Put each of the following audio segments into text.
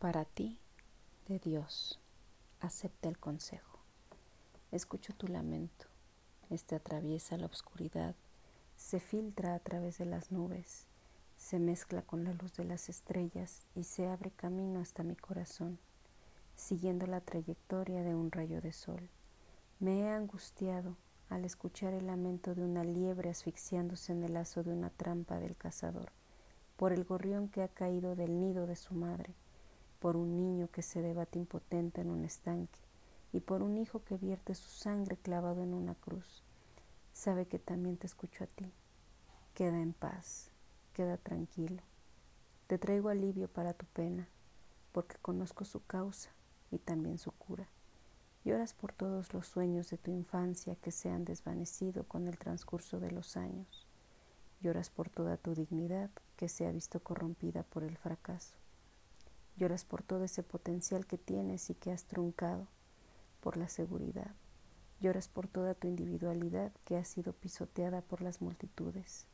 Para ti, de Dios, acepta el consejo. Escucho tu lamento. Este atraviesa la oscuridad, se filtra a través de las nubes, se mezcla con la luz de las estrellas y se abre camino hasta mi corazón, siguiendo la trayectoria de un rayo de sol. Me he angustiado al escuchar el lamento de una liebre asfixiándose en el lazo de una trampa del cazador, por el gorrión que ha caído del nido de su madre por un niño que se debate impotente en un estanque y por un hijo que vierte su sangre clavado en una cruz. Sabe que también te escucho a ti. Queda en paz, queda tranquilo. Te traigo alivio para tu pena, porque conozco su causa y también su cura. Lloras por todos los sueños de tu infancia que se han desvanecido con el transcurso de los años. Lloras por toda tu dignidad que se ha visto corrompida por el fracaso. Lloras por todo ese potencial que tienes y que has truncado, por la seguridad. Lloras por toda tu individualidad que ha sido pisoteada por las multitudes.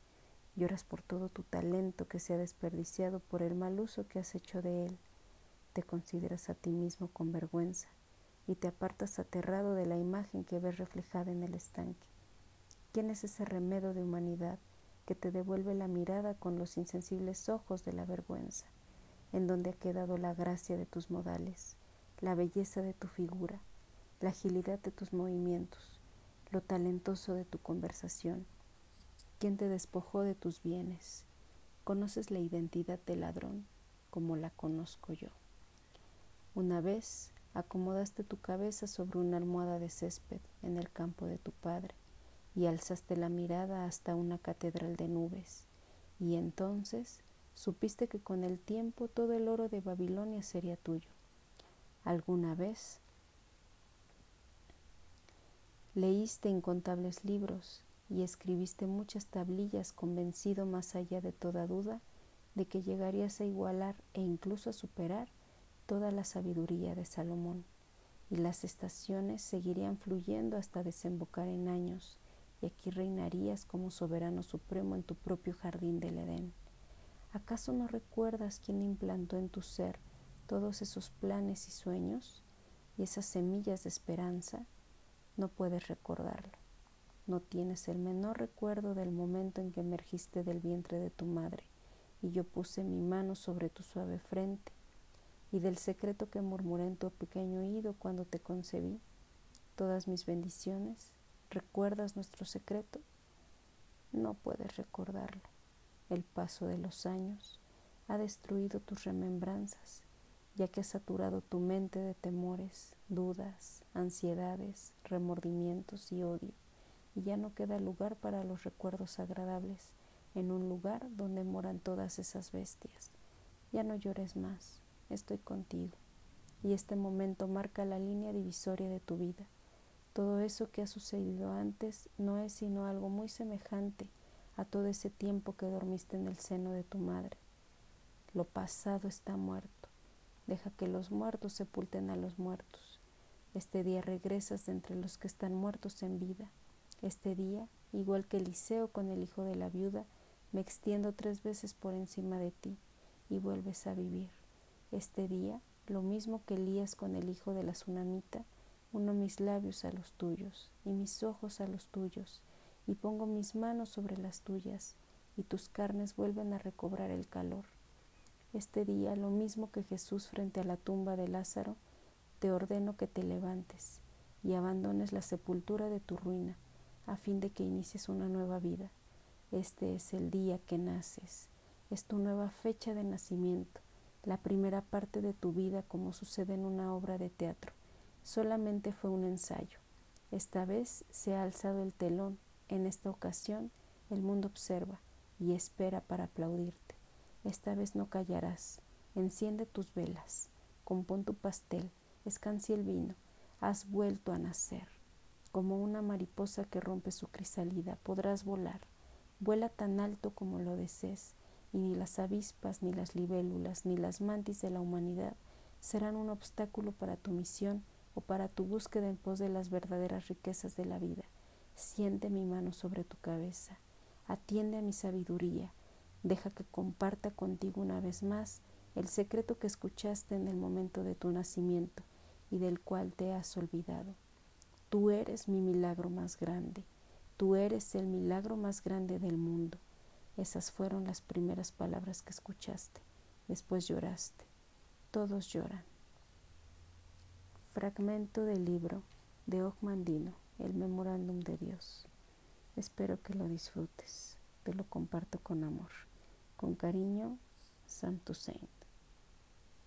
Lloras por todo tu talento que se ha desperdiciado por el mal uso que has hecho de él. Te consideras a ti mismo con vergüenza y te apartas aterrado de la imagen que ves reflejada en el estanque. ¿Quién es ese remedio de humanidad que te devuelve la mirada con los insensibles ojos de la vergüenza? En donde ha quedado la gracia de tus modales, la belleza de tu figura, la agilidad de tus movimientos, lo talentoso de tu conversación. ¿Quién te despojó de tus bienes? Conoces la identidad del ladrón como la conozco yo. Una vez acomodaste tu cabeza sobre una almohada de césped en el campo de tu padre y alzaste la mirada hasta una catedral de nubes, y entonces supiste que con el tiempo todo el oro de Babilonia sería tuyo. ¿Alguna vez leíste incontables libros y escribiste muchas tablillas convencido más allá de toda duda de que llegarías a igualar e incluso a superar toda la sabiduría de Salomón, y las estaciones seguirían fluyendo hasta desembocar en años, y aquí reinarías como soberano supremo en tu propio jardín del Edén. ¿Acaso no recuerdas quién implantó en tu ser todos esos planes y sueños y esas semillas de esperanza? No puedes recordarlo. No tienes el menor recuerdo del momento en que emergiste del vientre de tu madre y yo puse mi mano sobre tu suave frente y del secreto que murmuré en tu pequeño oído cuando te concebí. Todas mis bendiciones. ¿Recuerdas nuestro secreto? No puedes recordarlo. El paso de los años ha destruido tus remembranzas, ya que ha saturado tu mente de temores, dudas, ansiedades, remordimientos y odio, y ya no queda lugar para los recuerdos agradables en un lugar donde moran todas esas bestias. Ya no llores más, estoy contigo, y este momento marca la línea divisoria de tu vida. Todo eso que ha sucedido antes no es sino algo muy semejante a todo ese tiempo que dormiste en el seno de tu madre. Lo pasado está muerto. Deja que los muertos sepulten a los muertos. Este día regresas de entre los que están muertos en vida. Este día, igual que Eliseo con el hijo de la viuda, me extiendo tres veces por encima de ti y vuelves a vivir. Este día, lo mismo que Elías con el hijo de la tsunamita, uno mis labios a los tuyos y mis ojos a los tuyos y pongo mis manos sobre las tuyas, y tus carnes vuelven a recobrar el calor. Este día, lo mismo que Jesús frente a la tumba de Lázaro, te ordeno que te levantes y abandones la sepultura de tu ruina, a fin de que inicies una nueva vida. Este es el día que naces, es tu nueva fecha de nacimiento, la primera parte de tu vida como sucede en una obra de teatro. Solamente fue un ensayo. Esta vez se ha alzado el telón en esta ocasión el mundo observa y espera para aplaudirte. Esta vez no callarás. Enciende tus velas, compón tu pastel, escancia el vino. Has vuelto a nacer. Como una mariposa que rompe su crisálida, podrás volar. Vuela tan alto como lo desees, y ni las avispas, ni las libélulas, ni las mantis de la humanidad serán un obstáculo para tu misión o para tu búsqueda en pos de las verdaderas riquezas de la vida. Siente mi mano sobre tu cabeza, atiende a mi sabiduría, deja que comparta contigo una vez más el secreto que escuchaste en el momento de tu nacimiento y del cual te has olvidado. Tú eres mi milagro más grande, tú eres el milagro más grande del mundo. Esas fueron las primeras palabras que escuchaste. Después lloraste. Todos lloran. Fragmento del libro de Ogmandino, El Memorándum de Dios. Espero que lo disfrutes. Te lo comparto con amor. Con cariño, Santo Saint.